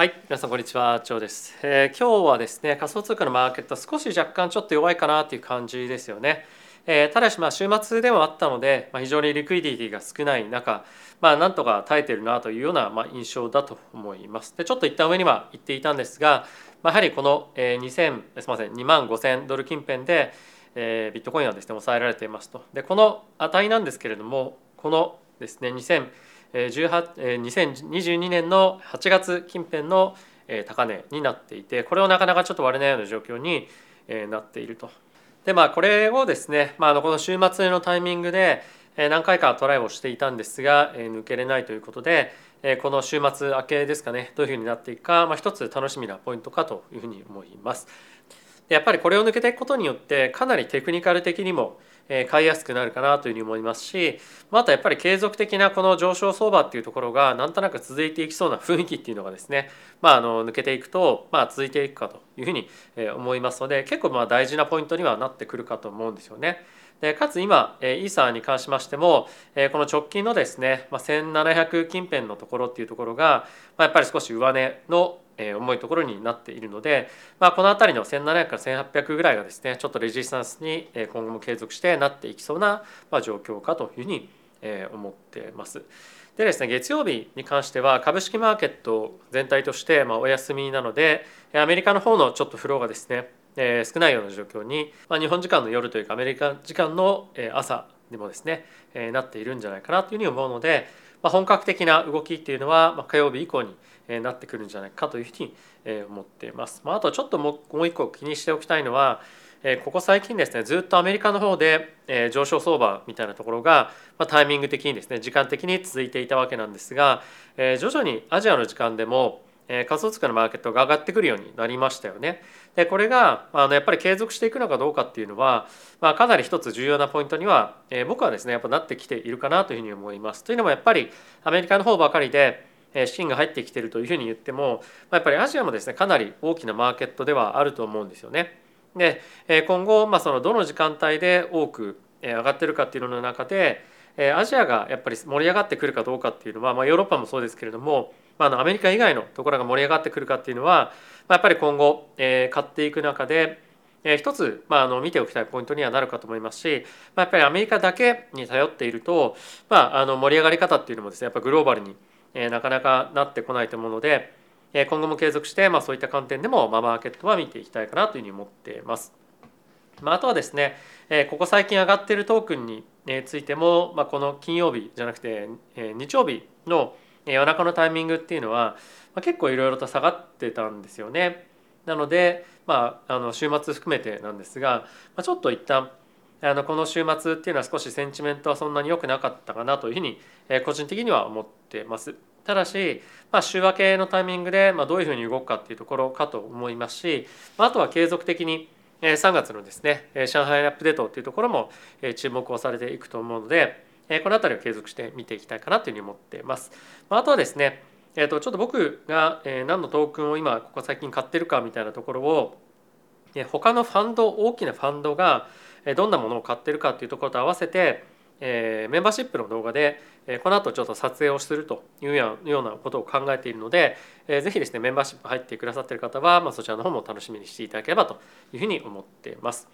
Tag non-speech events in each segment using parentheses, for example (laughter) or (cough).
はい、皆さんこんにちは、チョウです、えー今日はですね、仮想通貨のマーケット少し若干ちょっと弱いかなという感じですよね。えーただしまあ週末でもあったので、まあ、非常にリクイディティが少ない中、まあなんとか耐えてるなというようなまあ印象だと思います。で、ちょっと一旦上には行っていたんですが、まあ、やはりこの2000すみません2万5000ドル近辺で、えービットコインはですね抑えられていますと。で、この値なんですけれども、このですね2000 2022年の8月近辺の高値になっていてこれをなかなかちょっと割れないような状況になっていると。でまあこれをですね、まあ、この週末のタイミングで何回かトライをしていたんですが抜けれないということでこの週末明けですかねどういうふうになっていくか、まあ、一つ楽しみなポイントかというふうに思います。やっぱりこれを抜けていくことによってかなりテクニカル的にも買いやすくなるかなというふうに思いますしまああとやっぱり継続的なこの上昇相場っていうところがなんとなく続いていきそうな雰囲気っていうのがですね、まあ、あの抜けていくと、まあ、続いていくかというふうに思いますので結構まあ大事なポイントにはなってくるかと思うんですよね。でかつ今えーイーサーに関しましてもえこの直近のですね、ま、1700近辺のところっていうところが、ま、やっぱり少し上値の重いところになっているので、まあ、この辺りの1700から1800ぐらいがですねちょっとレジスタンスに今後も継続してなっていきそうな状況かというふうに思ってます。でですね月曜日に関しては株式マーケット全体としてまお休みなのでアメリカの方のちょっとフローがですねえ少ないような状況に、ま、日本時間の夜というかアメリカ時間の朝でもですね、えなっているんじゃないかなというふうに思うので、ま、本格的な動きっていうのは、火曜日以降になってくるんじゃないかというふうに思っています。まあ、あとちょっともう一個気にしておきたいのはここ最近ですねずっとアメリカの方で上昇相場みたいなところが、タイミング的にですね時間的に続いていたわけなんですが、徐々にアジアの時間でも仮想通貨のマーケットが上がってくるようになりましたよね。でこれがあのやっぱり継続していくのかどうかっていうのは、まあ、かなり一つ重要なポイントには、え僕はですねやっぱなってきているかなというふうに思います。というのもやっぱりアメリカの方ばかりで資金が入ってきているというふうに言っても、まあ、やっぱりアジアもですねかなり大きなマーケットではあると思うんですよね。でえー今後、まあ、そのどの時間帯で多くえー上がってるかっていうのの中でえーアジアがやっぱり盛り上がってくるかどうかっていうのは、まあ、ヨーロッパもそうですけれども、まあ、あのアメリカ以外のところが盛り上がってくるかっていうのは、まあ、やっぱり今後、えー買っていく中で、えー一つ、まあ、あの見ておきたいポイントにはなるかと思いますし、まあ、やっぱりアメリカだけに頼っていると、まあ、あの盛り上がり方っていうのもですねやっぱグローバルに、なかなかなってこないと思うので、今後も継続して、まあ、そういった観点でも、まあ、マーケットは見ていきたいかなというふうに思っています。まあ、あとはですね、ここ最近上がっているトークンについても、まあ、この金曜日じゃなくて、日曜日の夜中のタイミングっていうのは、まあ、結構いろいろと下がってたんですよね。なので、まあ、あの週末含めてなんですが、まあ、ちょっと一旦あのこの週末っていうのは少しセンチメントはそんなに良くなかったかなというふうに、えー個人的には思ってます。ただし、まあ、週明けのタイミングで、まあ、どういうふうに動くかっていうところかと思いますし、まあ、あとは継続的にえー3月のですねえー上海アップデートっていうところもえー注目をされていくと思うのでえーこの辺りを継続して見ていきたいかなというふうに思っています。まああとはですねえーとちょっと僕がえー何のトークンを今ここ最近買ってるかみたいなところをえー他のファンド大きなファンドがどんなものを買ってるかっていうところと合わせてえメンバーシップの動画でえこの後ちょっと撮影をするというようなことを考えているのでえーぜひですねメンバーシップ入ってくださってる方は、まあ、そちらの方も楽しみにしていただければというふうに思っています。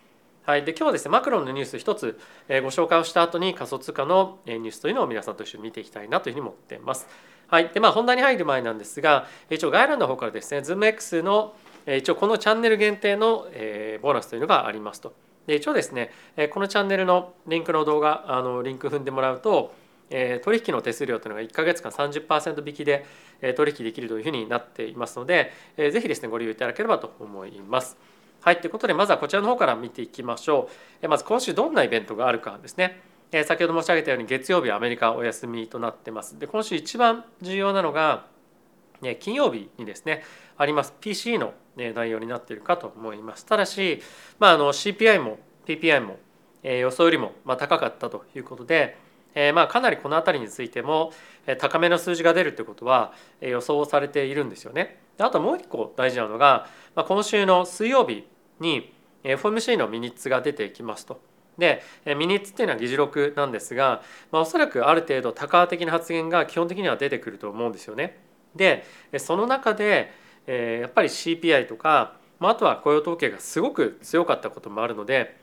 はい、で今日はですねマクロンのニュース一つえご紹介をした後に仮想通貨のえニュースというのを皆さんと一緒に見ていきたいなというふうに思っています。はい、でまあ本題に入る前なんですが一応概要欄の方からですね ZoomX の一応このチャンネル限定のえボーナスというのがありますと。で一応ですねこのチャンネルのリンクの動画あのリンク踏んでもらうとえ取引の手数料というのが1ヶ月間30%引きでえ取引できるというふうになっていますので、えぜひですねご利用いただければと思います。はいということでまずはこちらの方から見ていきましょう。まず今週どんなイベントがあるかですね。え先ほど申し上げたように月曜日はアメリカお休みとなってます。で今週一番重要なのがえー金曜日にですねあります PC の内容になっているかと思います。ただし、まあ、あの CPI も PPI も予想よりも高かったということで、えーまあかなりこの辺りについても高めの数字が出るということは予想されているんですよね。あともう一個大事なのが、まあ、今週の水曜日に FOMC のミニッツが出てきますと。でミニッツっていうのは議事録なんですが、まあ、おそらくある程度多価的な発言が基本的には出てくると思うんですよね。でその中で、え、やっぱり CPI とか、まあ、あとは雇用統計がすごく強かったこともあるので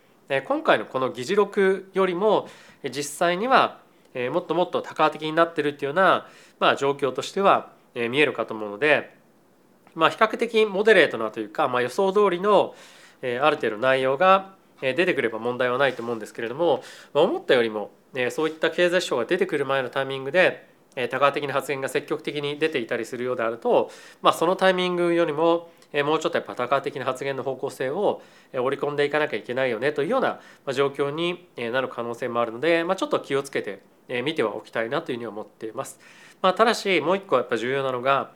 今回のこの議事録よりも実際にはもっともっと多価的になってるっていうような、まあ、状況としては見えるかと思うので、まあ、比較的モデレートなというか、まあ、予想通りのある程度内容が出てくれば問題はないと思うんですけれども思ったよりもそういった経済指標が出てくる前のタイミングで多価的な発言が積極的に出ていたりするようであると、まあ、そのタイミングよりももうちょっとやっぱ多価的な発言の方向性を織り込んでいかなきゃいけないよねというような状況になる可能性もあるので、まあ、ちょっと気をつけて見てはおきたいなというふうに思っています。まあ、ただしもう一個やっぱ重要なのが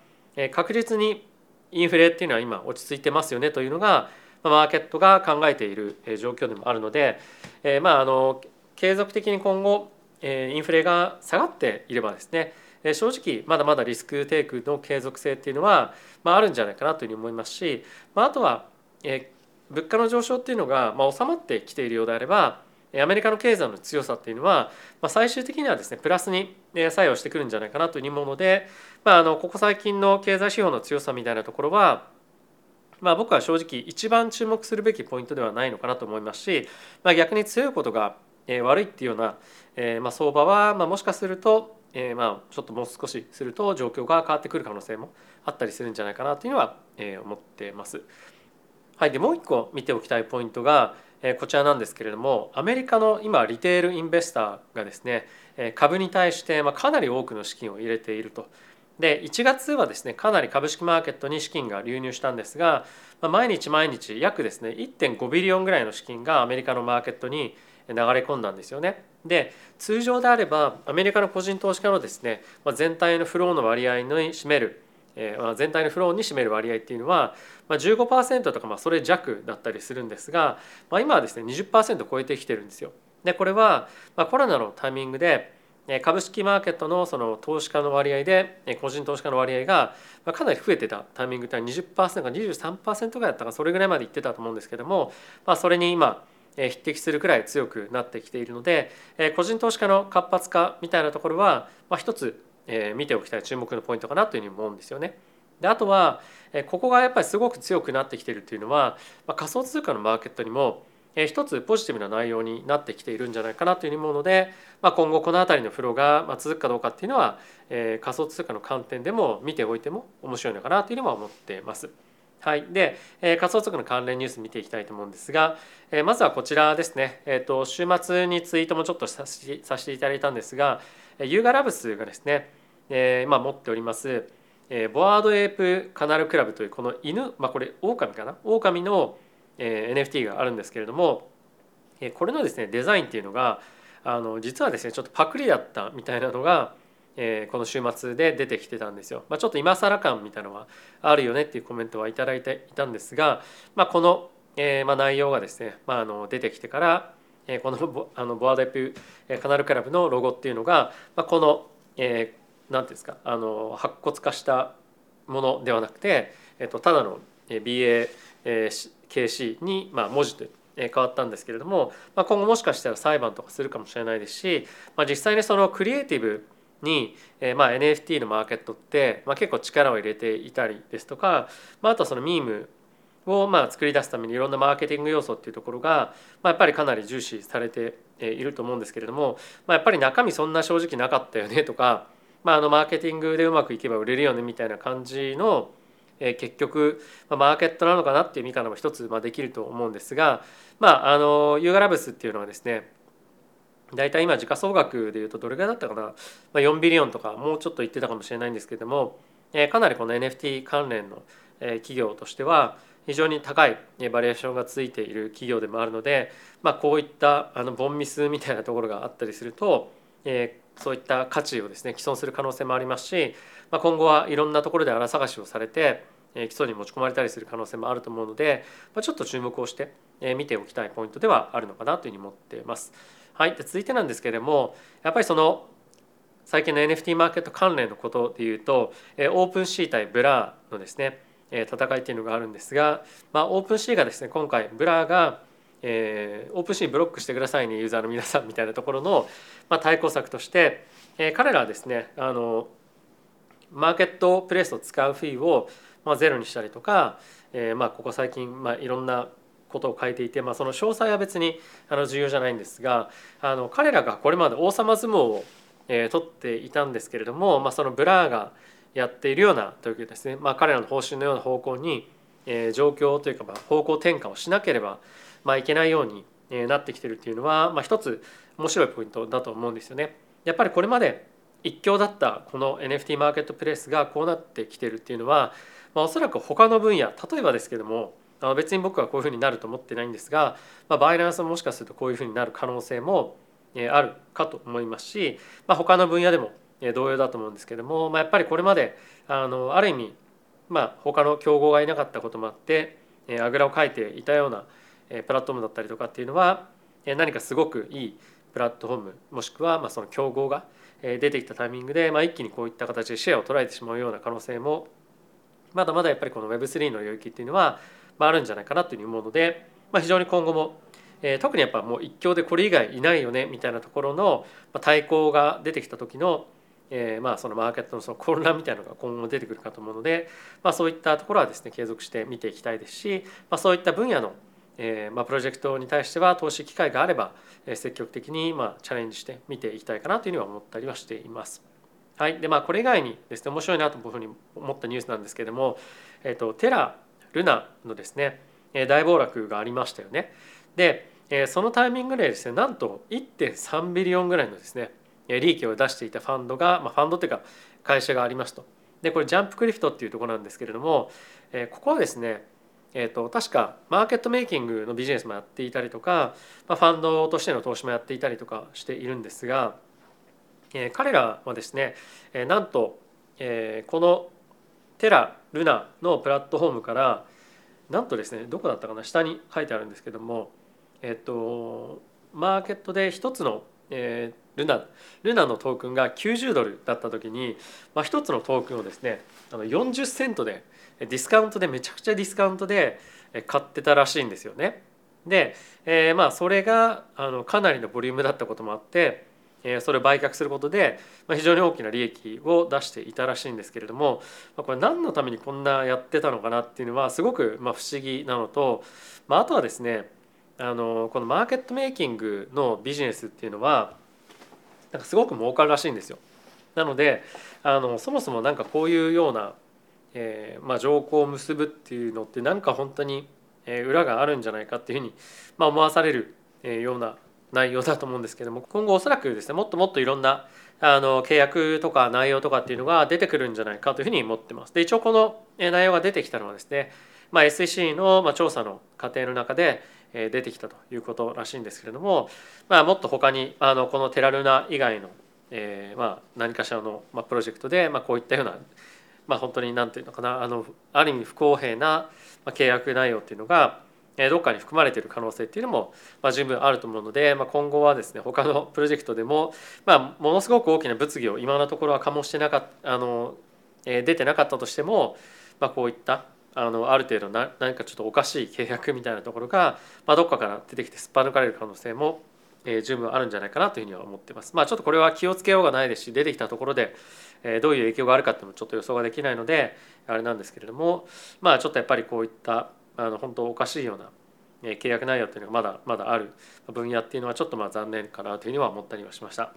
確実にインフレっていうのは今落ち着いてますよねというのがマーケットが考えている状況でもあるので、えまああの継続的に今後インフレが下がっていればですね正直まだまだリスクテイクの継続性っていうのは、まあ、あるんじゃないかなというふうに思いますし、まあ、あとは、え物価の上昇っていうのが、まあ、収まってきているようであればアメリカの経済の強さっていうのは、まあ、最終的にはですねプラスに作用してくるんじゃないかなというふうに思うので、まあ、あのここ最近の経済指標の強さみたいなところはまあ、僕は正直一番注目するべきポイントではないのかなと思いますし、まあ、逆に強いことがえ悪いっていうような、えー、まあ相場はまあもしかすると、えー、まあちょっともう少しすると状況が変わってくる可能性もあったりするんじゃないかなというのは、え、思ってます。はい、でもう一個見ておきたいポイントが、え、こちらなんですけれどもアメリカの今リテールインベスターがですねえ株に対してまあかなり多くの資金を入れていると。で1月はですねかなり株式マーケットに資金が流入したんですが、まあ、毎日毎日約ですね1.5ビリオンぐらいの資金がアメリカのマーケットに流れ込んだんですよね。で通常であればアメリカの個人投資家のですね、まあ、全体のフローの割合に占める、えー、全体のフローに占める割合っていうのは、まあ、15%とかまあそれ弱だったりするんですが、まあ、今はですね20%超えてきてるんですよ。でこれはまあコロナのタイミングで株式マーケットのその投資家の割合で個人投資家の割合がかなり増えてたタイミングって20%か23%ぐらいだったかそれぐらいまでいってたと思うんですけども、まあ、それに今匹敵するくらい強くなってきているので個人投資家の活発化みたいなところは一つ見ておきたい注目のポイントかなというふうに思うんですよね。であとはここがやっぱりすごく強くなってきているというのは仮想通貨のマーケットにも一つポジティブな内容になってきているんじゃないかなというふうに思うので、まあ、今後この辺りのフローが続くかどうかっていうのは、え仮想通貨の観点でも見ておいても面白いのかなというのは思ってます。はい、で、え仮想通貨の関連ニュース見ていきたいと思うんですが、えまずはこちらですね、えーと、週末にツイートもちょっとさしさせていただいたんですがユーガラブスがですね、えー、今持っておりますえボワードエープカナルクラブというこの犬、まあ、これ狼かな？狼の、え NFT があるんですけれども、えこれのですねデザインっていうのがあの実はですねちょっとパクリだったみたいなのが、えこの週末で出てきてたんですよ。まあ、ちょっと今更感みたいなのはあるよねっていうコメントは頂いていたんですが、まあ、この、えまあ、内容がですね、まあ、あの出てきてから、えこのボあのボアデプカナルクラブのロゴっていうのが、まあ、この、えー、なんていうんですかあの白骨化したものではなくて、えっと、ただの BA KC に、まあ、文字と変わったんですけれども、まあ、今後もしかしたら裁判とかするかもしれないですし、まあ、実際にそのクリエイティブに、えー、まあ NFT のマーケットって、まあ、結構力を入れていたりですとか、まあ、あとはそのミームをまあ作り出すためにいろんなマーケティング要素っていうところが、まあ、やっぱりかなり重視されていると思うんですけれども、まあ、やっぱり中身そんな正直なかったよねとか、まあ、あのマーケティングでうまくいけば売れるよねみたいな感じのえ結局、まあマーケットなのかなっていう見方も一つまあできると思うんですが、まあ、あのユーガラブスっていうのはですね大体今時価総額でいうとどれぐらいだったかな、まあ、4ビリオンとかもうちょっと言ってたかもしれないんですけれども、えかなりこの NFT 関連のえ企業としては非常に高いバリュエーションがついている企業でもあるので、まあ、こういったあのボンミスみたいなところがあったりすると、えそういった価値をですね毀損する可能性もありますし、まあ、今後はいろんなところで荒探しをされて起訴に持ち込まれたりする可能性もあると思うので、まあ、ちょっと注目をして見ておきたいポイントではあるのかなというふうに思っています。はい、で続いてなんですけれどもやっぱりその最近の NFT マーケット関連のことでいうと OpenSea 対 Blur のですね戦いっていうのがあるんですが、まあ、 OpenSea がですね今回 Blur がえー、 OpenSea ブロックしてくださいねユーザーの皆さんみたいなところの、まあ、対抗策として、えー、彼らはですねあのマーケットプレイスを使うフィーをまあゼロにしたりとか、えー、まあここ最近まあいろんなことを書いていて、まあ、その詳細は別にあの重要じゃないんですがあの彼らがこれまで王様相撲を、えー、取っていたんですけれども、まあ、その Blur がやっているようなというですね、まあ、彼らの方針のような方向に、えー、状況というか、まあ、方向転換をしなければ、まあ、いけないように、え、なってきてるっていうのは、まあ、一つ面白いポイントだと思うんですよね。やっぱりこれまで一強だったこの NFT マーケットプレイスがこうなってきてるっていうのは、まあ、おそらく他の分野例えばですけどもあ別に僕はこういうふうになると思ってないんですが、まあ、バイナンスももしかするとこういうふうになる可能性もあるかと思いますし、まあ、他の分野でも同様だと思うんですけども、まあ、やっぱりこれまであのある意味、まあ、他の競合がいなかったこともあってあぐらをかいていたようなプラットフォームだったりとかっていうのは何かすごくいいプラットフォームもしくはまあその競合が出てきたタイミングで、まあ、一気にこういった形でシェアを捉えてしまうような可能性もまだまだやっぱりこの Web3 の領域っていうのは、まあ、あるんじゃないかなというふうに思うので、まあ、非常に今後も、えー、特にやっぱもう一強でこれ以外いないよねみたいなところの対抗が出てきた時のえー、まあそのマーケットのその混乱みたいなのが今後も出てくるかと思うので、まあ、そういったところはですね継続して見ていきたいですし、まあ、そういった分野のえーまあ、プロジェクトに対しては投資機会があれば、えー、積極的に、まあ、チャレンジして見ていきたいかなというふうには思ったりはしています。はいでまあ、これ以外にですね面白いなというふうに思ったニュースなんですけれども、えーと、テラ・ルナのですね大暴落がありましたよね。で、そのタイミングでですねなんと1.3ビリオンぐらいのですね利益を出していたファンドが、まあ、ファンドというか会社がありますと。でこれジャンプクリフトっていうところなんですけれども、ここはですねえーと、確かマーケットメイキングのビジネスもやっていたりとか、まあ、ファンドとしての投資もやっていたりとかしているんですが、えー、彼らはですね、えー、なんと、えー、このテラ・ルナのプラットフォームからなんとですねどこだったかな下に書いてあるんですけどもえっ、とマーケットで一つの、えー、ルナルナのトークンが90ドルだった時に、まあ、一つのトークンをですねあの40セントでディスカウントでめちゃくちゃディスカウントで買ってたらしいんですよね。で、えー、まあそれがあのかなりのボリュームだったこともあって、それを売却することで、非常に大きな利益を出していたらしいんですけれども、これ何のためにこんなやってたのかなっていうのはすごく不思議なのと、あ、とはですねあのこのマーケットメイキングのビジネスっていうのはなんかすごく儲かるらしいんですよ。なのであのそもそも何かこういうようなえー、まあ、条項を結ぶっていうのって何か本当に裏があるんじゃないかっていうふうに、まあ、思わされるような内容だと思うんですけども今後おそらくですねもっともっといろんなあの契約とか内容とかっていうのが出てくるんじゃないかというふうに思ってます。で一応この内容が出てきたのはですね、まあ、SEC の調査の過程の中で出てきたということらしいんですけれども、まあ、もっと他にあのこのテラルナ以外の、えー、まあ何かしらの、まあ、プロジェクトで、まあ、こういったようなまあ、本当に何て言うのかなあのある意味不公平な契約内容っていうのがどっかに含まれている可能性っていうのも、まあ、十分あると思うので、まあ、今後はですね他の (laughs) プロジェクトでも、まあ、ものすごく大きな物議を今のところは醸してなかったあの、えー、出てなかったとしても、まあ、こういったあのある程度な何かちょっとおかしい契約みたいなところが、まあ、どっかから出てきてすっぱ抜かれる可能性もえー、十分あるんじゃないかなというふうには思ってます。まあちょっとこれは気をつけようがないですし出てきたところで、えー、どういう影響があるかっていうのもちょっと予想ができないのであれなんですけれどもまあちょっとやっぱりこういったあの本当おかしいような契約内容っていうのがまだまだある分野っていうのはちょっとまあ残念かなというふうには思ったりはしました。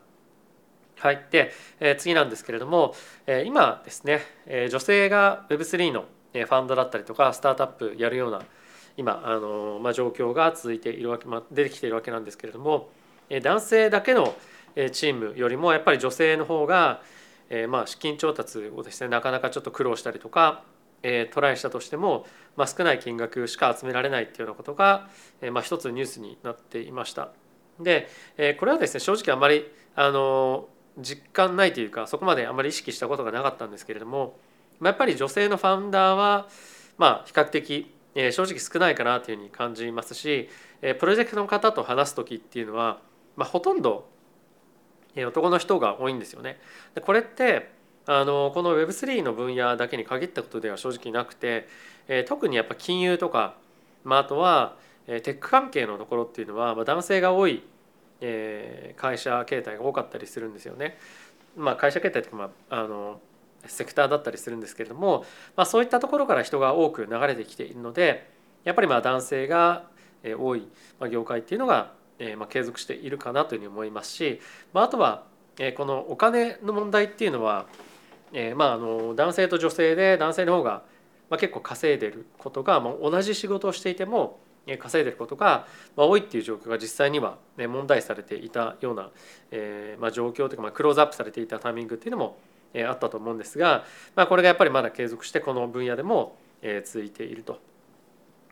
はい、で、え、次なんですけれども、え、今ですね、え、女性が Web3 のファンドだったりとかスタートアップやるような今あの、まあ、状況が続いているわけ、まあ、出てきているわけなんですけれども男性だけのチームよりもやっぱり女性の方がえまあ資金調達をですねなかなかちょっと苦労したりとかトライしたとしても、まあ、少ない金額しか集められないっていうようなことが、まあ、一つニュースになっていました。でこれはですね正直あまりあの実感ないというかそこまであまり意識したことがなかったんですけれどもまあやっぱり女性のファウンダーはまあ比較的正直少ないかなというふうに感じますしプロジェクトの方と話す時っていうのはまあ、ほとんど男の人が多いんですよね。でこれってあのこの Web3 の分野だけに限ったことでは正直なくて、えー、特にやっぱ金融とか、まあ、あとは、えー、テック関係のところっていうのは、まあ、男性が多い、えー、会社形態が多かったりするんですよね。まあ、会社形態っていうか、まあ、あのセクターだったりするんですけれども、まあ、そういったところから人が多く流れてきているのでやっぱりまあ男性が多い業界っていうのがまあ継続しているかなというふうに思いますし、まあ、あとはこのお金の問題っていうのはえまああの男性と女性で男性の方がまあ結構稼いでることが同じ仕事をしていても稼いでることが多いっていう状況が実際には問題視されていたようなえまあ状況というかまあクローズアップされていたタイミングっていうのもあったと思うんですが、まあ、これがやっぱりまだ継続してこの分野でも続いていると。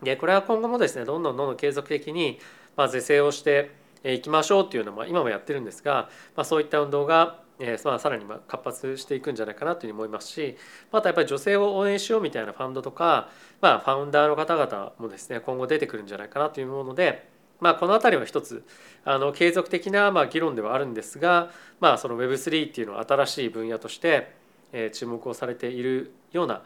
でこれは今後もですねどんどんどんどん継続的にま是正をしていきましょうっていうのも今もやってるんですが、まあ、そういった運動がえー、まあ、さらに活発していくんじゃないかなというふうに思いますしまたやっぱり女性を応援しようみたいなファンドとか、まあ、ファウンダーの方々もですね今後出てくるんじゃないかなというもので、まあ、この辺りは一つあの継続的なまあ議論ではあるんですが、まあ、その Web3 っていうのは新しい分野として注目をされているような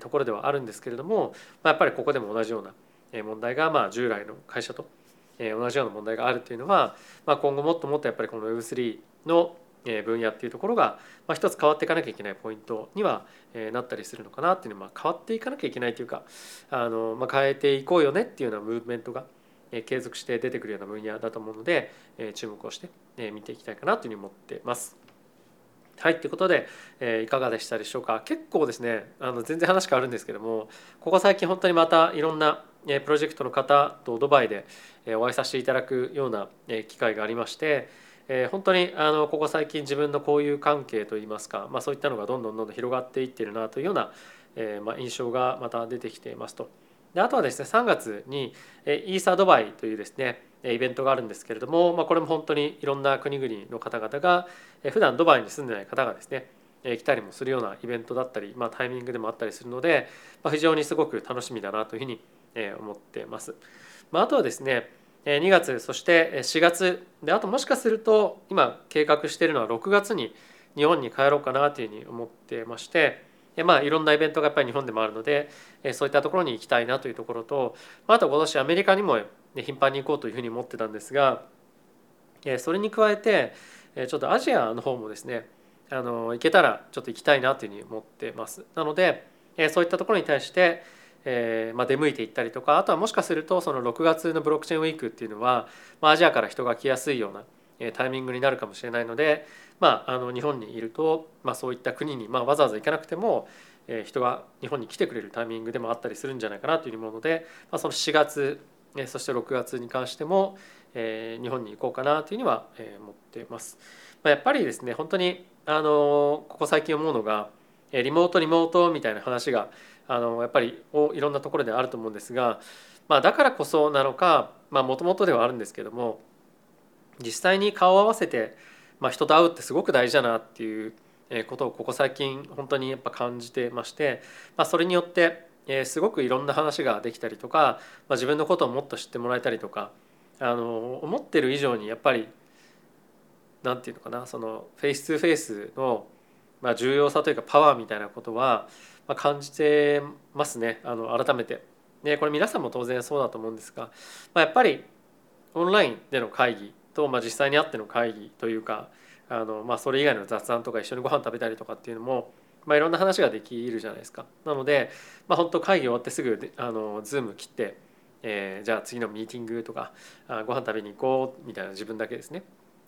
ところではあるんですけれども、まあ、やっぱりここでも同じような問題がまあ従来の会社と同じような問題があるというのは、まあ、今後もっともっとやっぱりこの Web3 の分野っていうところが、まあ、一つ変わっていかなきゃいけないポイントにはなったりするのかなっていうのは、まあ、変わっていかなきゃいけないというかあの、まあ、変えていこうよねっていうようなムーブメントが継続して出てくるような分野だと思うので注目をして見ていきたいかなというふうに思ってます。はいということで、えいかがでしたでしょうか？結構ですねあの全然話変わるんですけどもここ最近本当にまたいろんなプロジェクトの方とドバイでお会いさせていただくような機会がありましてえー、本当にあのここ最近自分の交友関係といいますか、まあ、そういったのがどんどんどんどん広がっていってるなというような、えーまあ、印象がまた出てきていますと。であとはですね3月にえイーサードバイというですねイベントがあるんですけれども、まあ、これも本当にいろんな国々の方々がえ普段ドバイに住んでない方がですね来たりもするようなイベントだったり、まあ、タイミングでもあったりするので、まあ、非常にすごく楽しみだなというふうに思ってます。まあ、あとはですね2月そして4月であともしかすると今計画しているのは6月に日本に帰ろうかなというふうに思ってましてまあいろんなイベントがやっぱり日本でもあるのでそういったところに行きたいなというところとあと今年アメリカにも頻繁に行こうというふうに思ってたんですがそれに加えてちょっとアジアの方もですねあの行けたらちょっと行きたいなというふうに思ってます。なのでそういったところに対してえーまあ、出向いていったりとかあとはもしかするとその6月のブロックチェーンウィークっていうのは、まあ、アジアから人が来やすいような、タイミングになるかもしれないので、まあ、あの日本にいると、まあ、そういった国に、まあ、わざわざ行かなくても、えー、人が日本に来てくれるタイミングでもあったりするんじゃないかなというもので、まあ、その4月、えー、そして6月に関しても、えー、日本に行こうかなというには、えー、思っています。まあ、やっぱりですね本当にあのここ最近思うのがリモートリモートみたいな話があのやっぱりいろんなところであると思うんですが、まあ、だからこそなのかもともとではあるんですけども実際に顔を合わせて、まあ、人と会うってすごく大事だなっていうことをここ最近本当にやっぱ感じてまして、まあ、それによってすごくいろんな話ができたりとか、まあ、自分のことをもっと知ってもらえたりとかあの思ってる以上にやっぱり何て言うのかなそのフェイス2フェイスのまあ重要さというかパワーみたいなことはま感じてますねあの改めて。でこれ皆さんも当然そうだと思うんですが、まあ、やっぱりオンラインでの会議と、まあ、実際に会っての会議というかあの、まあ、それ以外の雑談とか一緒にご飯食べたりとかっていうのも、まあ、いろんな話ができるじゃないですか。なので、まあ、本当会議終わってすぐあの Zoom 切って、えー、じゃあ次のミーティングとかあご飯食べに行こうみたいな自分だけですね。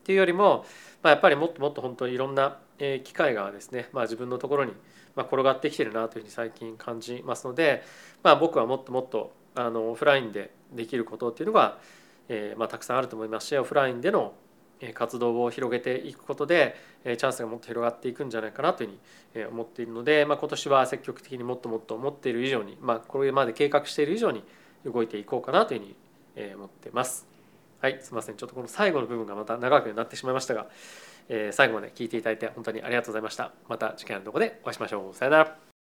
っていうよりも、まあ、やっぱりもっともっと本当にいろんな機会がですね、まあ、自分のところに、転がってきてるなというふうに最近感じますので、まあ、僕はもっともっとあのオフラインでできることっていうのが、えーまあ、たくさんあると思いますしオフラインでの活動を広げていくことでチャンスがもっと広がっていくんじゃないかなというふうに思っているので、まあ、今年は積極的にもっともっと思っている以上に、まあ、これまで計画している以上に動いていこうかなというふうに思ってます。はい、すみません。ちょっとこの最後の部分がまた長くなってしまいましたが、えー、最後まで聞いていただいて本当にありがとうございました。また次回の動画でお会いしましょう。さよなら。